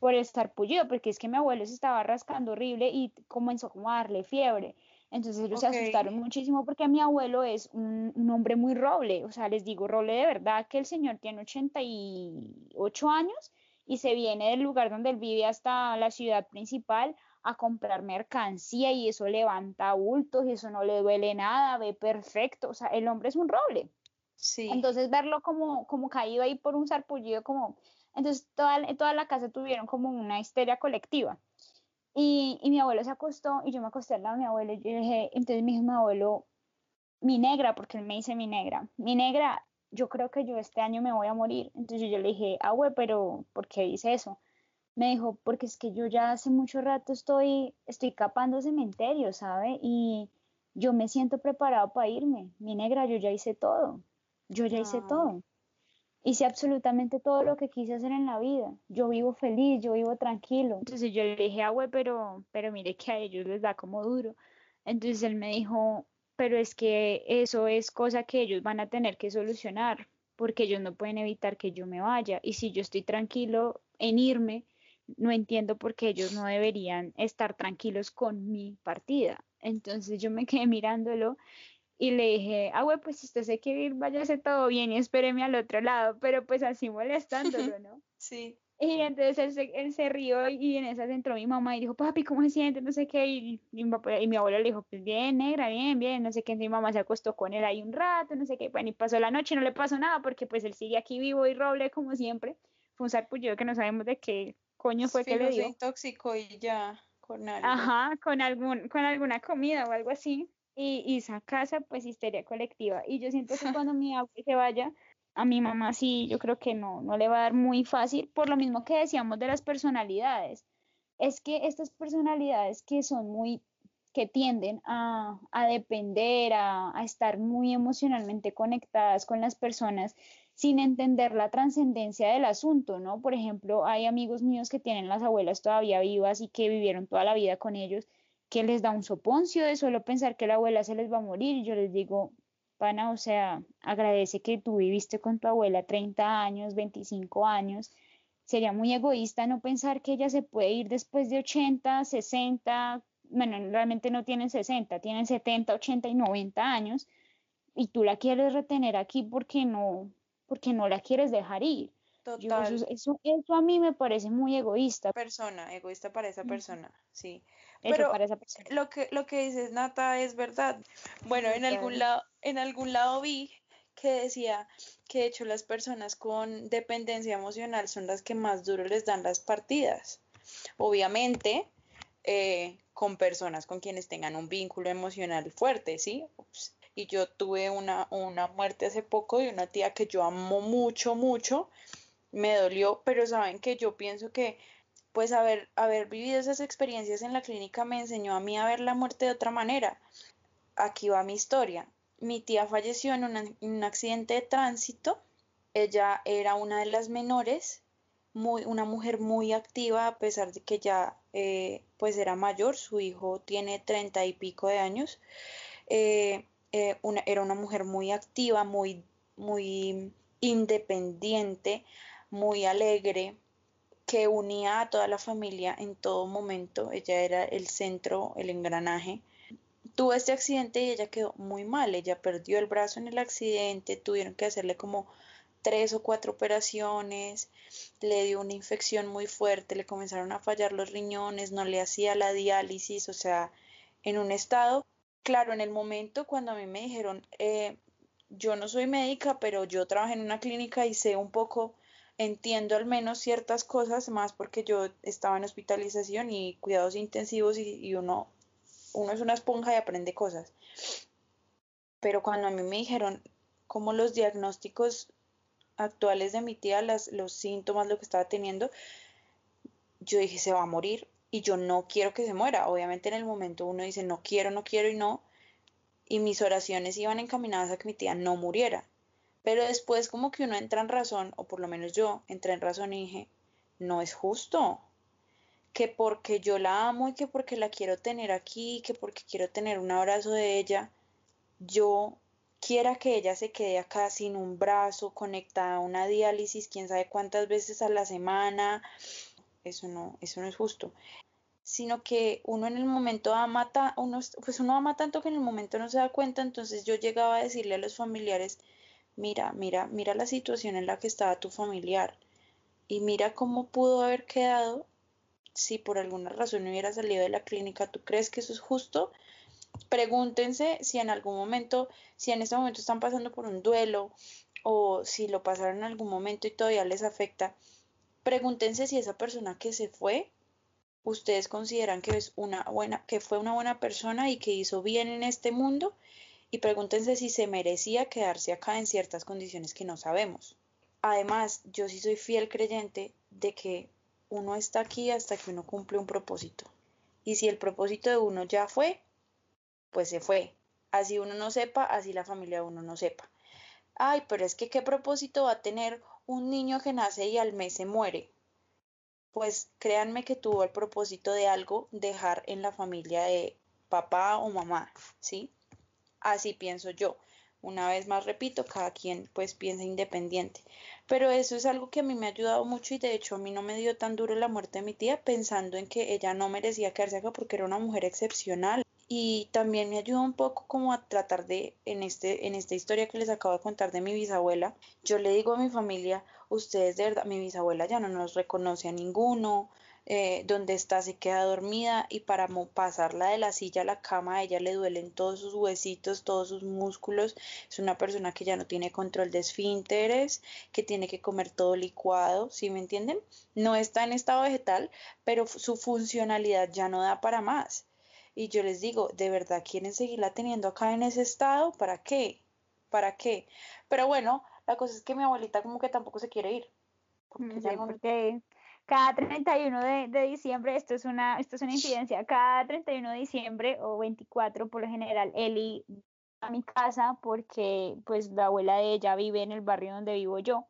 Por el sarpullido, porque es que mi abuelo se estaba rascando horrible y comenzó como a darle fiebre. Entonces ellos se asustaron muchísimo porque mi abuelo es un, hombre muy roble, o sea, les digo roble de verdad que el señor tiene 88 años y se viene del lugar donde él vive hasta la ciudad principal a comprar mercancía y eso levanta bultos y eso no le duele nada, ve perfecto, o sea, el hombre es un roble. Entonces verlo como, como caído ahí por un sarpullido, como... Entonces toda, toda la casa tuvieron como una histeria colectiva. Y, y, mi abuelo se acostó y yo me acosté al lado de mi abuelo y yo dije, entonces mi abuelo, mi negra, porque él me dice mi negra, mi negra, yo creo que yo este año me voy a morir. Entonces yo le dije, ah, güey, pero ¿por qué dice eso? Me dijo, porque es que yo ya hace mucho rato estoy, estoy capando cementerio, ¿sabe? Y yo me siento preparado para irme. Mi negra, yo ya hice todo. Yo ya hice todo. Hice absolutamente todo lo que quise hacer en la vida. Yo vivo feliz, yo vivo tranquilo. Entonces yo le dije, ah, güey, pero, pero mire que a ellos les da como duro. Entonces él me dijo, pero es que eso es cosa que ellos van a tener que solucionar, porque ellos no pueden evitar que yo me vaya. Y si yo estoy tranquilo en irme, no entiendo por qué ellos no deberían estar tranquilos con mi partida. Entonces yo me quedé mirándolo y le dije, ah, güey, pues si usted se quiere ir, váyase todo bien y espéreme al otro lado, pero pues así molestándolo, ¿no? Sí. Y entonces él se, él se rió y en esa entró mi mamá y dijo, papi, ¿cómo se siente? No sé qué. Y, y, mi abuelo le dijo, pues bien, negra, bien, bien, no sé qué. mi mamá se acostó con él ahí un rato, no sé qué. Bueno, y pasó la noche, no le pasó nada porque pues él sigue aquí vivo y roble como siempre. Fue un sarpullido que no sabemos de qué coño fue que le dio. Se intoxicó y ya, con algo. Ajá, con, algún, con alguna comida o algo así. Y, y esa casa, pues histeria colectiva. Y yo siento que cuando mi abuelo se vaya, a mi mamá sí, yo creo que no, no le va a dar muy fácil, por lo mismo que decíamos de las personalidades. Es que estas personalidades que son muy, que tienden a, a depender, a, a, estar muy emocionalmente conectadas con las personas sin entender la trascendencia del asunto, ¿no? Por ejemplo, hay amigos míos que tienen las abuelas todavía vivas y que vivieron toda la vida con ellos, que les da un soponcio de solo pensar que la abuela se les va a morir yo les digo, pana, o sea, agradece que tú viviste con tu abuela 30 años, 25 años. Sería muy egoísta no pensar que ella se puede ir después de 80, 60, bueno, realmente no tienen 60, tienen 70, 80 y 90 años y tú la quieres retener aquí porque no, porque no la quieres dejar ir. Total. eso, eso, a mí me parece muy egoísta. Persona, egoísta para esa persona, sí. Pero lo que lo que dices Nata es verdad. Bueno, en algún lado en algún lado vi que decía que de hecho las personas con dependencia emocional son las que más duro les dan las partidas. Obviamente, eh, con personas con quienes tengan un vínculo emocional fuerte, ¿sí? Y yo tuve una, una muerte hace poco de una tía que yo amo mucho, mucho. Me dolió, pero saben que yo pienso que pues haber, haber vivido esas experiencias en la clínica me enseñó a mí a ver la muerte de otra manera. Aquí va mi historia. Mi tía falleció en, un accidente de tránsito. Ella era una de las menores, muy, una mujer muy activa a pesar de que ya eh, pues era mayor. Su hijo tiene treinta y pico de años. Eh, eh, era una mujer muy activa, muy, muy independiente, muy alegre, que unía a toda la familia en todo momento. Ella era el centro, el engranaje. Tuvo este accidente y ella quedó muy mal. Ella perdió el brazo en el accidente, tuvieron que hacerle como tres o cuatro operaciones, le dio una infección muy fuerte, le comenzaron a fallar los riñones, no le hacía la diálisis, o sea, en un estado, claro, en el momento cuando a mí me dijeron, eh, yo no soy médica, pero yo trabajé en una clínica y sé un poco entiendo al menos ciertas cosas más porque yo estaba en hospitalización y cuidados intensivos y, uno, uno es una esponja y aprende cosas. Pero cuando a mí me dijeron cómo los diagnósticos actuales de mi tía, las, los síntomas, lo que estaba teniendo, yo dije, se va a morir y yo no quiero que se muera. Obviamente en el momento uno dice, no quiero, no quiero y no. Y mis oraciones iban encaminadas a que mi tía no muriera. Pero después como que uno entra en razón, o por lo menos yo entré en razón y dije, no es justo. Que porque yo la amo y que porque la quiero tener aquí, que porque quiero tener un abrazo de ella, yo quiera que ella se quede acá sin un brazo, conectada a una diálisis, quién sabe cuántas veces a la semana. Eso no, eso no es justo. Sino que uno en el momento ama, uno, pues uno ama tanto que en el momento no se da cuenta. Entonces yo llegaba a decirle a los familiares, mira, mira, mira la situación en la que estaba tu familiar y mira cómo pudo haber quedado si por alguna razón no hubiera salido de la clínica. ¿Tú crees que eso es justo? Pregúntense si en algún momento, si en este momento están pasando por un duelo o si lo pasaron en algún momento y todavía les afecta. Pregúntense si esa persona que se fue, ustedes consideran que es una buena, que fue una buena persona y que hizo bien en este mundo y pregúntense si se merecía quedarse acá en ciertas condiciones que no sabemos. Además, yo sí soy fiel creyente de que uno está aquí hasta que uno cumple un propósito. Y si el propósito de uno ya fue, pues se fue. Así uno no sepa, así la familia de uno no sepa. Ay, pero es que qué propósito va a tener un niño que nace y al mes se muere. Pues créanme que tuvo el propósito de algo dejar en la familia de papá o mamá, ¿sí? Así pienso yo. Una vez más repito, cada quien pues piensa independiente. Pero eso es algo que a mí me ha ayudado mucho y de hecho a mí no me dio tan duro la muerte de mi tía pensando en que ella no merecía quedarse acá porque era una mujer excepcional y también me ayuda un poco como a tratar de, en, este, en esta historia que les acabo de contar de mi bisabuela, yo le digo a mi familia, ustedes de verdad, mi bisabuela ya no nos reconoce a ninguno, eh, donde está se queda dormida y para pasarla de la silla a la cama a ella le duelen todos sus huesitos, todos sus músculos. Es una persona que ya no tiene control de esfínteres, que tiene que comer todo licuado, ¿sí me entienden? No está en estado vegetal, pero su funcionalidad ya no da para más. Y yo les digo, ¿de verdad quieren seguirla teniendo acá en ese estado? ¿Para qué? ¿Para qué? Pero bueno, la cosa es que mi abuelita como que tampoco se quiere ir. Porque, mm, cada 31 de, de, diciembre, esto es, una, esto es una incidencia, cada 31 de diciembre o 24 por lo general, Eli a mi casa porque pues la abuela de ella vive en el barrio donde vivo yo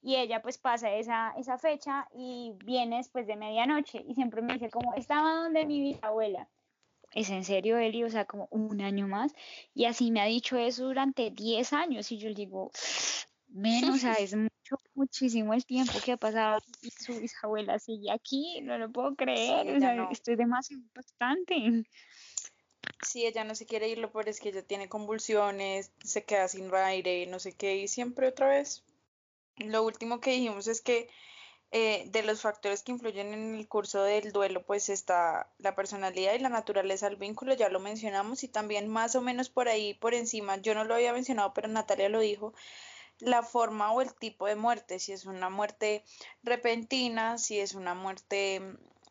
y ella pues pasa esa, esa fecha y viene después de medianoche y siempre me dice como estaba donde mi bisabuela. ¿Es en serio, Eli? O sea, como un año más. Y así me ha dicho eso durante 10 años y yo le digo, menos, o sea, es mucho, muchísimo el tiempo que ha pasado y su bisabuela sigue aquí, no lo puedo creer, o sea, estoy demasiado impactante. Sí, ella no se quiere ir, lo peor es que ella tiene convulsiones, se queda sin aire, no sé qué, y siempre otra vez. Lo último que dijimos es que eh, de los factores que influyen en el curso del duelo, pues está la personalidad y la naturaleza del vínculo, ya lo mencionamos, y también más o menos por ahí, por encima, yo no lo había mencionado, pero Natalia lo dijo, la forma o el tipo de muerte, si es una muerte repentina, si es una muerte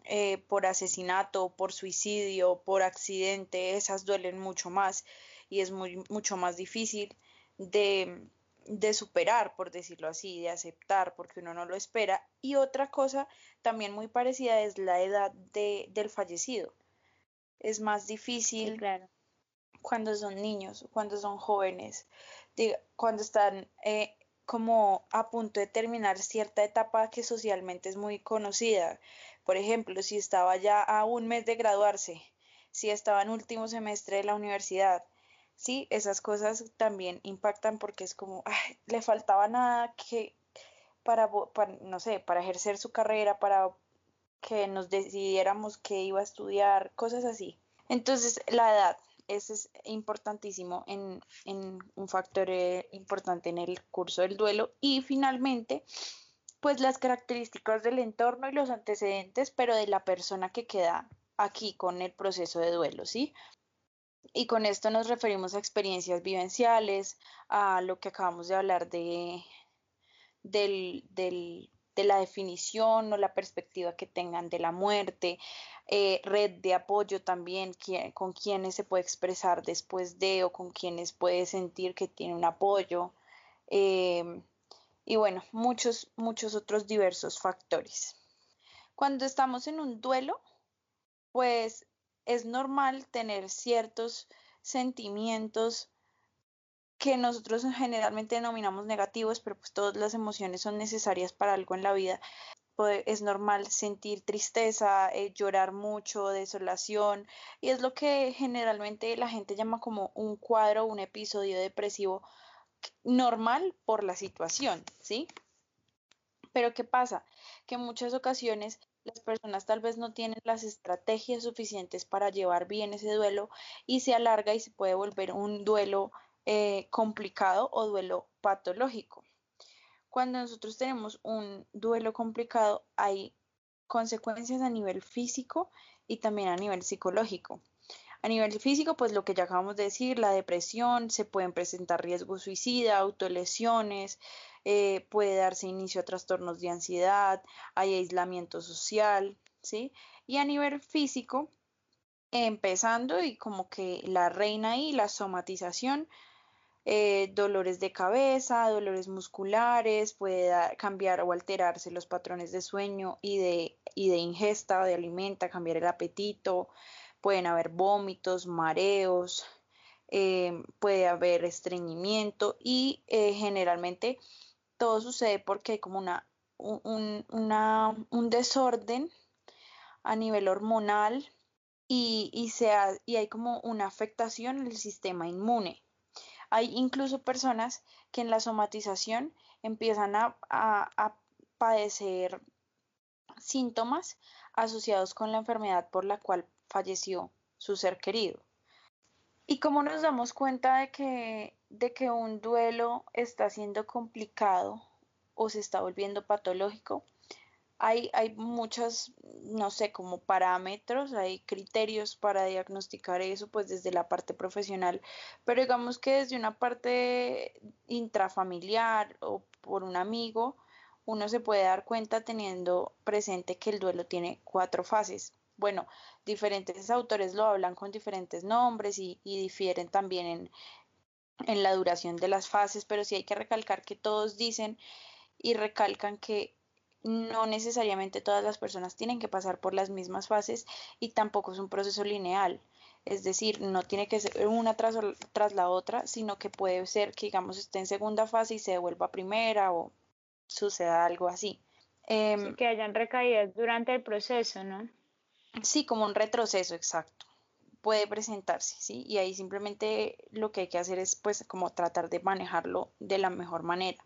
eh, por asesinato, por suicidio, por accidente, esas duelen mucho más y es muy, mucho más difícil de, de superar, por decirlo así, de aceptar, porque uno no lo espera. Y otra cosa también muy parecida es la edad de, del fallecido. Es más difícil cuando son niños, cuando son jóvenes cuando están eh, como a punto de terminar cierta etapa que socialmente es muy conocida. Por ejemplo, si estaba ya a un mes de graduarse, si estaba en último semestre de la universidad, sí, esas cosas también impactan porque es como, le faltaba nada que para, para, no sé, para ejercer su carrera, para que nos decidiéramos qué iba a estudiar, cosas así. Entonces, la edad, ese es importantísimo en, un factor eh, importante en el curso del duelo. Y finalmente, pues las características del entorno y los antecedentes, pero de la persona que queda aquí con el proceso de duelo, ¿sí? Y con esto nos referimos a experiencias vivenciales, a lo que acabamos de hablar de, del, de la definición o la perspectiva que tengan de la muerte, eh, red de apoyo también, con quienes se puede expresar después de o con quienes puede sentir que tiene un apoyo. Em, y bueno, muchos, muchos otros diversos factores. Cuando estamos en un duelo, pues es normal tener ciertos sentimientos que nosotros generalmente denominamos negativos, pero pues todas las emociones son necesarias para algo en la vida. Es normal sentir tristeza, eh, llorar mucho, desolación, y es lo que generalmente la gente llama como un cuadro, un episodio depresivo normal por la situación, ¿sí? Pero ¿qué pasa? Que en muchas ocasiones las personas tal vez no tienen las estrategias suficientes para llevar bien ese duelo y se alarga y se puede volver un duelo eh, complicado o duelo patológico. Cuando nosotros tenemos un duelo complicado, hay consecuencias a nivel físico y también a nivel psicológico. A nivel físico, pues lo que ya acabamos de decir, la depresión, se pueden presentar riesgos suicida, autolesiones, eh, puede darse inicio a trastornos de ansiedad, hay aislamiento social, ¿sí? Y a nivel físico, empezando y como que la reina y la somatización, eh, dolores de cabeza, dolores musculares, puede cambiar o alterarse los patrones de sueño y de, y de ingesta de alimenta, cambiar el apetito, pueden haber vómitos, mareos, eh, puede haber estreñimiento y eh, generalmente todo sucede porque hay como una, un, un desorden a nivel hormonal y, y, y hay como una afectación en el sistema inmune. Hay incluso personas que en la somatización empiezan a, padecer síntomas asociados con la enfermedad por la cual falleció su ser querido. ¿Y cómo nos damos cuenta de que, de que un duelo está siendo complicado o se está volviendo patológico? Hay, hay muchos, no sé, como parámetros, hay criterios para diagnosticar eso, pues desde la parte profesional, pero digamos que desde una parte intrafamiliar o por un amigo, uno se puede dar cuenta teniendo presente que el duelo tiene cuatro fases. Bueno, diferentes autores lo hablan con diferentes nombres y, difieren también en, en la duración de las fases, pero sí hay que recalcar que todos dicen y recalcan que no necesariamente todas las personas tienen que pasar por las mismas fases y tampoco es un proceso lineal. Es decir, no tiene que ser una tras, tras la otra, sino que puede ser que, digamos, esté en segunda fase y se devuelva a primera o suceda algo así. Em, que hayan recaídas durante el proceso, ¿no? Sí, como un retroceso, exacto. Puede presentarse, ¿sí? Y ahí simplemente lo que hay que hacer es, pues, como tratar de manejarlo de la mejor manera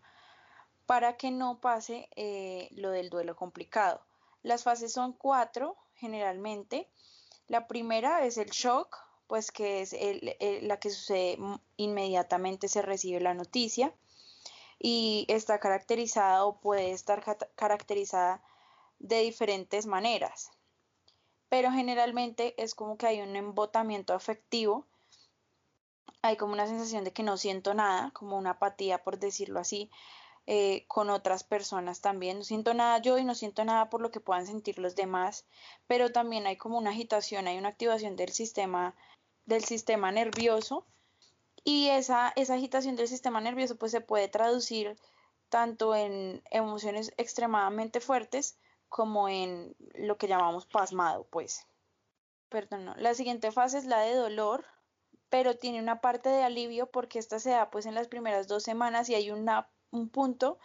para que no pase eh, lo del duelo complicado. Las fases son cuatro generalmente. La primera es el shock, pues que es la que sucede inmediatamente se recibe la noticia y está caracterizada o puede estar caracterizada de diferentes maneras. Pero generalmente es como que hay un embotamiento afectivo, hay como una sensación de que no siento nada, como una apatía por decirlo así, eh, con otras personas también. No siento nada yo y no siento nada por lo que puedan sentir los demás, pero también hay como una agitación, hay una activación del sistema, del sistema nervioso y esa, esa agitación del sistema nervioso pues se puede traducir tanto en emociones extremadamente fuertes como en lo que llamamos pasmado, pues. Perdón, La siguiente fase es la de dolor, pero tiene una parte de alivio porque esta se da pues en las primeras dos semanas y hay una un punto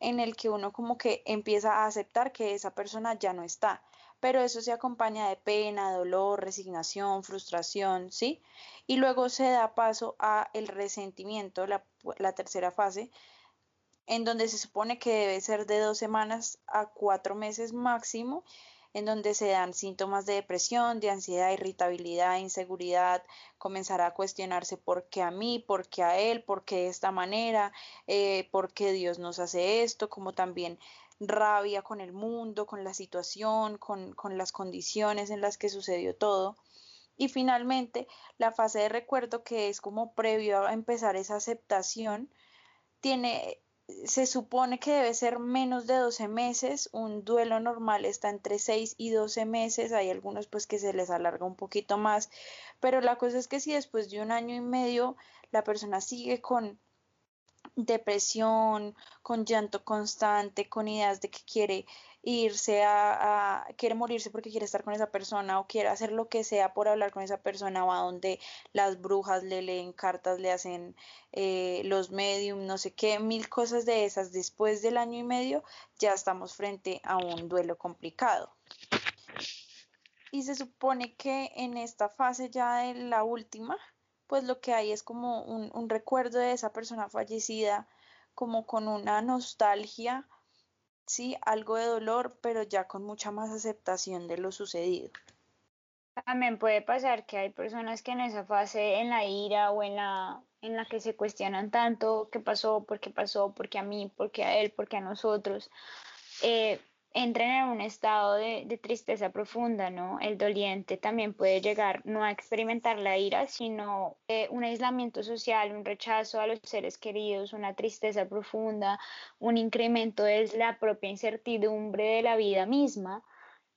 en el que uno como que empieza a aceptar que esa persona ya no está, pero eso se acompaña de pena, dolor, resignación, frustración, ¿sí? Y luego se da paso a el resentimiento, la, la tercera fase, en donde se supone que debe ser de dos semanas a cuatro meses máximo en donde se dan síntomas de depresión, de ansiedad, irritabilidad, inseguridad, comenzará a cuestionarse por qué a mí, por qué a él, por qué de esta manera, eh, por qué Dios nos hace esto, como también rabia con el mundo, con la situación, con, con las condiciones en las que sucedió todo. Y finalmente, la fase de recuerdo, que es como previo a empezar esa aceptación, tiene se supone que debe ser menos de 12 meses, un duelo normal está entre 6 y 12 meses, hay algunos pues que se les alarga un poquito más, pero la cosa es que si después de un año y medio la persona sigue con depresión, con llanto constante, con ideas de que quiere irse a, quiere morirse porque quiere estar con esa persona o quiere hacer lo que sea por hablar con esa persona o a donde las brujas le leen cartas, le hacen eh, los medium, no sé qué, mil cosas de esas. Después del año y medio ya estamos frente a un duelo complicado. Y se supone que en esta fase ya de la última, pues lo que hay es como un, un recuerdo de esa persona fallecida, como con una nostalgia sí, algo de dolor, pero ya con mucha más aceptación de lo sucedido. También puede pasar que hay personas que en esa fase, en la ira o en la, en la que se cuestionan tanto qué pasó, por qué pasó, por qué a mí, por qué a él, por qué a nosotros, eh, entren en un estado de, tristeza profunda, ¿no? El doliente también puede llegar no a experimentar la ira, sino eh, un aislamiento social, un rechazo a los seres queridos, una tristeza profunda, un incremento de la propia incertidumbre de la vida misma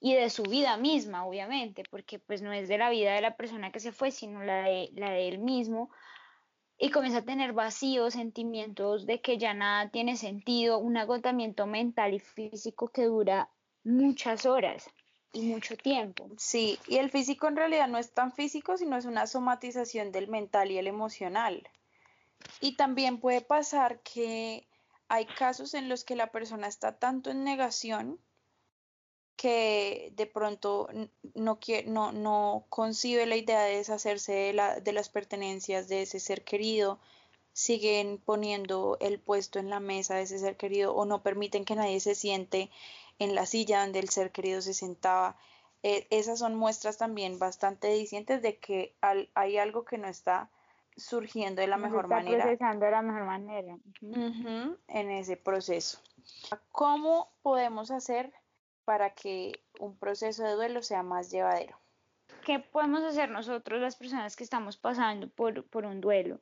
y de su vida misma, obviamente, porque pues no es de la vida de la persona que se fue, sino la de, la de él mismo y comienza a tener vacíos, sentimientos de que ya nada tiene sentido, un agotamiento mental y físico que dura muchas horas y mucho tiempo. Sí, y el físico en realidad no es tan físico, sino es una somatización del mental y el emocional. Y también puede pasar que hay casos en los que la persona está tanto en negación que de pronto no, no, no concibe la idea de deshacerse de, la, de las pertenencias de ese ser querido, siguen poniendo el puesto en la mesa de ese ser querido o no permiten que nadie se siente en la silla donde el ser querido se sentaba. eh, esas son muestras también bastante dicientes de que hay algo que no está surgiendo de la mejor manera. Procesando de la mejor manera. en ese proceso. ¿Cómo podemos hacer para que un proceso de duelo sea más llevadero? ¿Qué podemos hacer nosotros, las personas que estamos pasando por, por un duelo?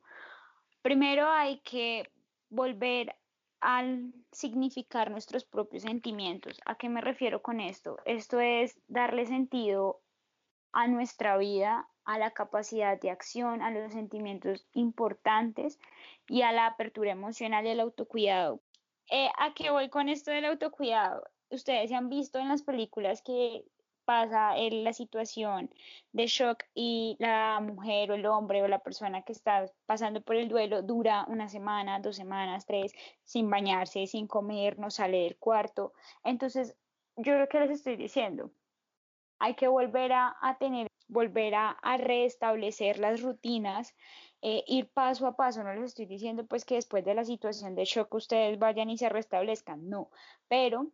Primero hay que volver al significar nuestros propios sentimientos. ¿A qué me refiero con esto? Esto es darle sentido a nuestra vida, a la capacidad de acción, a los sentimientos importantes y a la apertura emocional y el autocuidado. Eh, ¿A qué voy con esto del autocuidado? Ustedes se han visto en las películas que pasa en la situación de shock y la mujer o el hombre o la persona que está pasando por el duelo dura una semana, dos semanas, tres, sin bañarse, sin comer, no sale del cuarto. Entonces, yo lo que les estoy diciendo, hay que volver a, tener, volver a, restablecer las rutinas, eh, ir paso a paso. No les estoy diciendo pues que después de la situación de shock ustedes vayan y se restablezcan, no, pero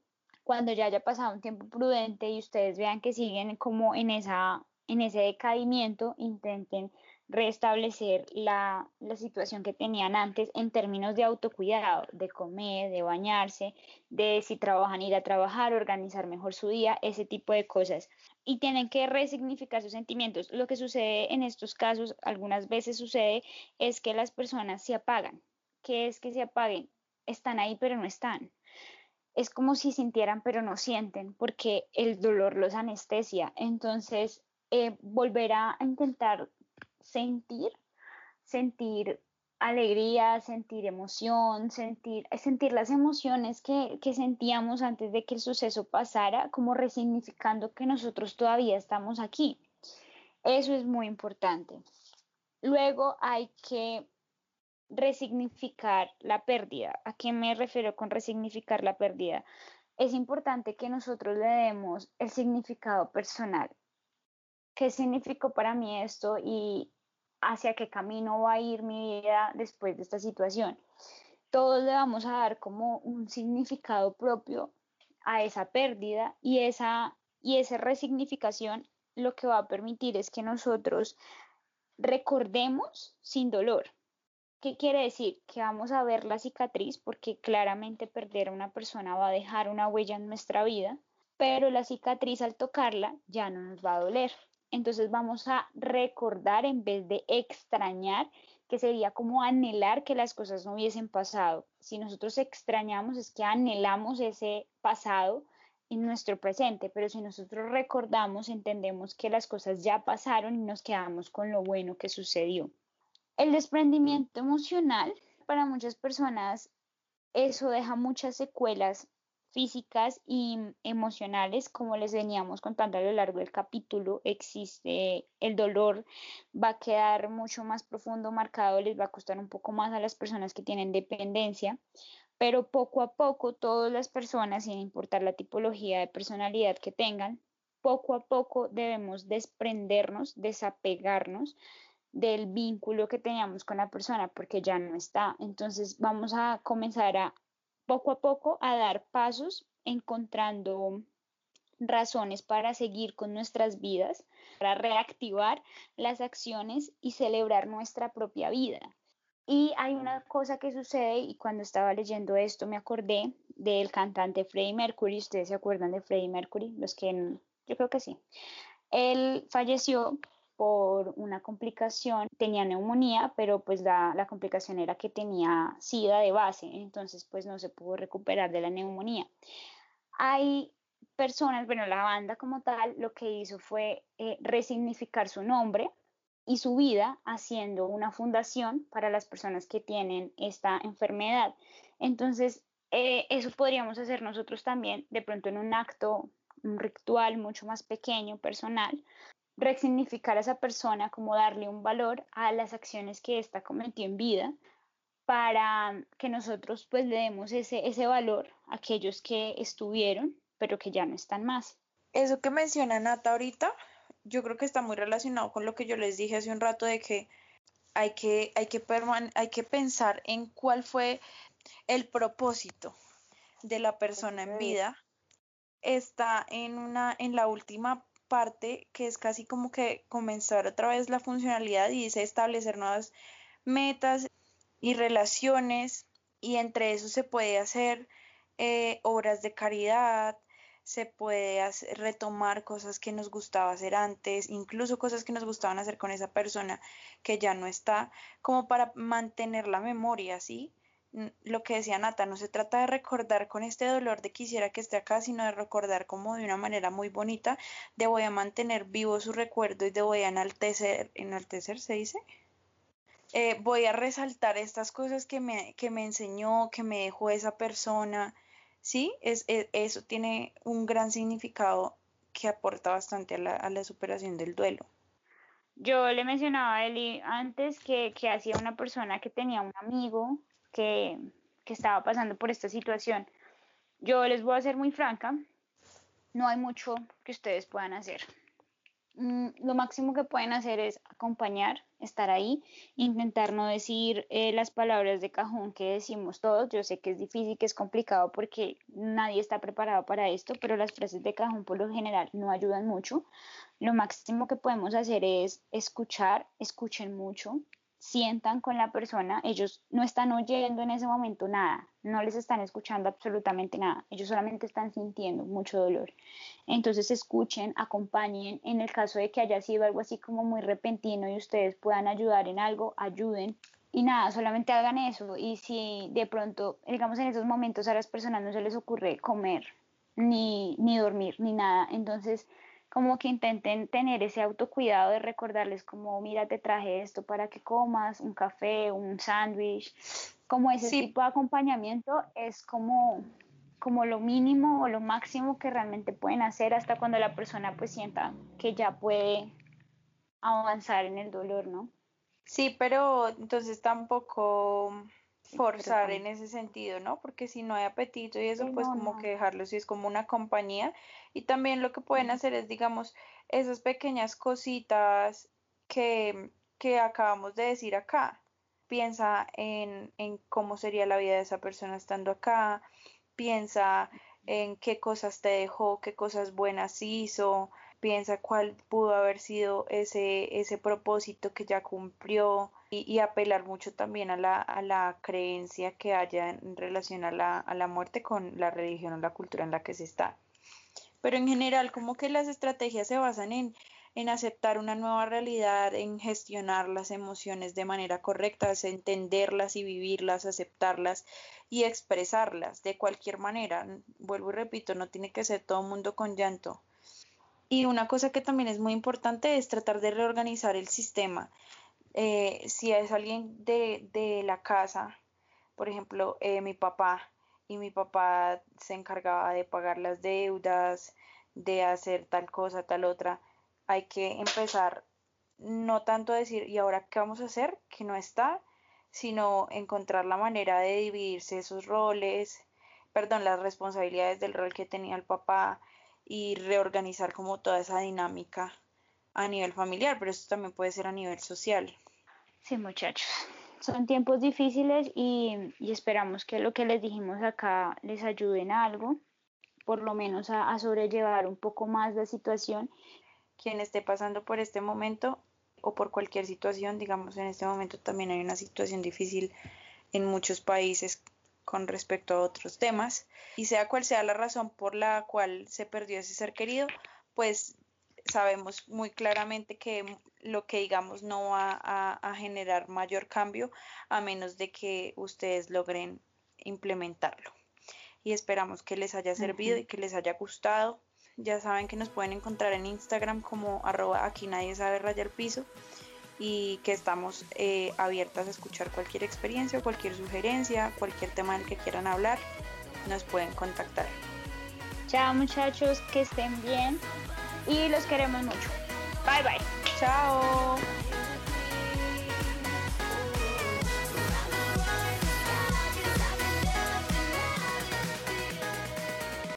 cuando ya haya pasado un tiempo prudente y ustedes vean que siguen como en, esa, en ese decaimiento, intenten restablecer la, la, situación que tenían antes en términos de autocuidado, de comer, de bañarse, de si trabajan ir a trabajar, organizar mejor su día, ese tipo de cosas. Y tienen que resignificar sus sentimientos. Lo que sucede en estos casos, algunas veces sucede, es que las personas se apagan. ¿Qué es que se apaguen? Están ahí pero no están es como si sintieran pero no sienten porque el dolor los anestesia. Entonces, eh, volver a intentar sentir, sentir alegría, sentir emoción, sentir, sentir las emociones que, que sentíamos antes de que el suceso pasara, como resignificando que nosotros todavía estamos aquí. Eso es muy importante. Luego hay que resignificar la pérdida. ¿A qué me refiero con resignificar la pérdida? Es importante que nosotros le demos el significado personal. ¿Qué significó para mí esto y hacia qué camino va a ir mi vida después de esta situación? Todos le vamos a dar como un significado propio a esa pérdida y esa, y esa resignificación lo que va a permitir es que nosotros recordemos sin dolor ¿Qué quiere decir? Que vamos a ver la cicatriz porque claramente perder a una persona va a dejar una huella en nuestra vida, pero la cicatriz al tocarla ya no nos va a doler. Entonces vamos a recordar en vez de extrañar, que sería como anhelar que las cosas no hubiesen pasado. Si nosotros extrañamos es que anhelamos ese pasado en nuestro presente, pero si nosotros recordamos entendemos que las cosas ya pasaron y nos quedamos con lo bueno que sucedió. El desprendimiento emocional, para muchas personas, eso deja muchas secuelas físicas y emocionales, como les veníamos contando a lo largo del capítulo, existe el dolor, va a quedar mucho más profundo, marcado, les va a costar un poco más a las personas que tienen dependencia, pero poco a poco todas las personas, sin importar la tipología de personalidad que tengan, poco a poco debemos desprendernos, desapegarnos del vínculo que teníamos con la persona porque ya no está. Entonces vamos a comenzar a poco a poco a dar pasos encontrando razones para seguir con nuestras vidas, para reactivar las acciones y celebrar nuestra propia vida. Y hay una cosa que sucede y cuando estaba leyendo esto me acordé del cantante Freddie Mercury. ¿Ustedes se acuerdan de Freddie Mercury? Los que yo creo que sí. Él falleció por una complicación, tenía neumonía, pero pues la, la, complicación era que tenía sida de base, entonces pues no se pudo recuperar de la neumonía. Hay personas, bueno, la banda como tal lo que hizo fue eh, resignificar su nombre y su vida haciendo una fundación para las personas que tienen esta enfermedad. Entonces, eh, eso podríamos hacer nosotros también, de pronto en un acto, un ritual mucho más pequeño, personal, resignificar a esa persona, como darle un valor a las acciones que ésta cometió en vida para que nosotros pues le demos ese, ese valor a aquellos que estuvieron, pero que ya no están más. Eso que menciona Nata ahorita, yo creo que está muy relacionado con lo que yo les dije hace un rato de que hay que, hay que, hay que pensar en cuál fue el propósito de la persona en vida. Está en, una, en la última parte que es casi como que comenzar otra vez la funcionalidad y establecer nuevas metas y relaciones y entre eso se puede hacer eh, obras de caridad, se puede retomar cosas que nos gustaba hacer antes, incluso cosas que nos gustaban hacer con esa persona que ya no está, como para mantener la memoria, ¿sí? Lo que decía Nata, no se trata de recordar con este dolor de quisiera que esté acá, sino de recordar como de una manera muy bonita, de voy a mantener vivo su recuerdo y de voy a enaltecer, enaltecer se dice, eh, voy a resaltar estas cosas que me, que me enseñó, que me dejó esa persona, ¿sí? Es, e, eso tiene un gran significado que aporta bastante a la, superación del duelo. Yo le mencionaba a Eli antes que, que hacía una persona que tenía un amigo que, estaba pasando por esta situación. Yo les voy a ser muy franca, no hay mucho que ustedes puedan hacer. Mm, lo máximo que pueden hacer es acompañar, estar ahí, intentar no decir eh, las palabras de cajón que decimos todos. Yo sé que es difícil, que es complicado porque nadie está preparado para esto, pero las frases de cajón por lo general no ayudan mucho. Lo máximo que podemos hacer es escuchar, escuchen mucho, sientan con la persona, ellos no están oyendo en ese momento nada, no les están escuchando absolutamente nada, ellos solamente están sintiendo mucho dolor. Entonces escuchen, acompañen, en el caso de que haya sido algo así como muy repentino y ustedes puedan ayudar en algo, ayuden. Y nada, solamente hagan eso. Y si de pronto, digamos en esos momentos a las personas no se les ocurre comer, ni, ni dormir, ni nada, entonces como que intenten tener ese autocuidado de recordarles como, mira, te traje esto para que comas, un café, un sándwich, como ese tipo de acompañamiento es como, como lo mínimo o lo máximo que realmente pueden hacer hasta cuando la persona pues sienta que ya puede avanzar en el dolor, ¿no? Sí, pero entonces tampoco forzar en ese sentido, ¿no? Porque si no hay apetito y eso, pues como que dejarlo, si es como una compañía. Y también lo que pueden hacer es, digamos, esas pequeñas cositas que, que acabamos de decir acá. Piensa en, en cómo sería la vida de esa persona estando acá, piensa en qué cosas te dejó, qué cosas buenas hizo, piensa cuál pudo haber sido ese, ese propósito que ya cumplió y, apelar mucho también a la, a la, creencia que haya en relación a la, a la muerte con la religión o la cultura en la que se está. Pero en general, como que las estrategias se basan en, en aceptar una nueva realidad, en gestionar las emociones de manera correcta, es entenderlas y vivirlas, aceptarlas y expresarlas de cualquier manera. Vuelvo y repito, no tiene que ser todo mundo con llanto. Y una cosa que también es muy importante es tratar de reorganizar el sistema. Eh, si es alguien de, de, la casa, por ejemplo, eh, mi papá, y mi papá se encargaba de pagar las deudas, de hacer tal cosa, tal otra, hay que empezar no tanto a decir, ¿y ahora qué vamos a hacer? Que no está, sino encontrar la manera de dividirse esos roles, perdón, las responsabilidades del rol que tenía el papá, y reorganizar como toda esa dinámica a nivel familiar, pero esto también puede ser a nivel social. Sí, muchachos, son tiempos difíciles y, esperamos que lo que les dijimos acá les ayude en algo, por lo menos a, a sobrellevar un poco más la situación. Quien esté pasando por este momento o por cualquier situación, digamos en este momento también hay una situación difícil en muchos países con respecto a otros temas y sea cual sea la razón por la cual se perdió ese ser querido, pues sabemos muy claramente que lo que digamos no va a, generar mayor cambio a menos de que ustedes logren implementarlo. Y esperamos que les haya servido y que les haya gustado. Ya saben que nos pueden encontrar en Instagram como arroba aquí nadie sabe rayar piso y que estamos eh, abiertas a escuchar cualquier experiencia, cualquier sugerencia, cualquier tema del que quieran hablar, nos pueden contactar. Chao muchachos, que estén bien y los queremos mucho. Bye bye. Chao.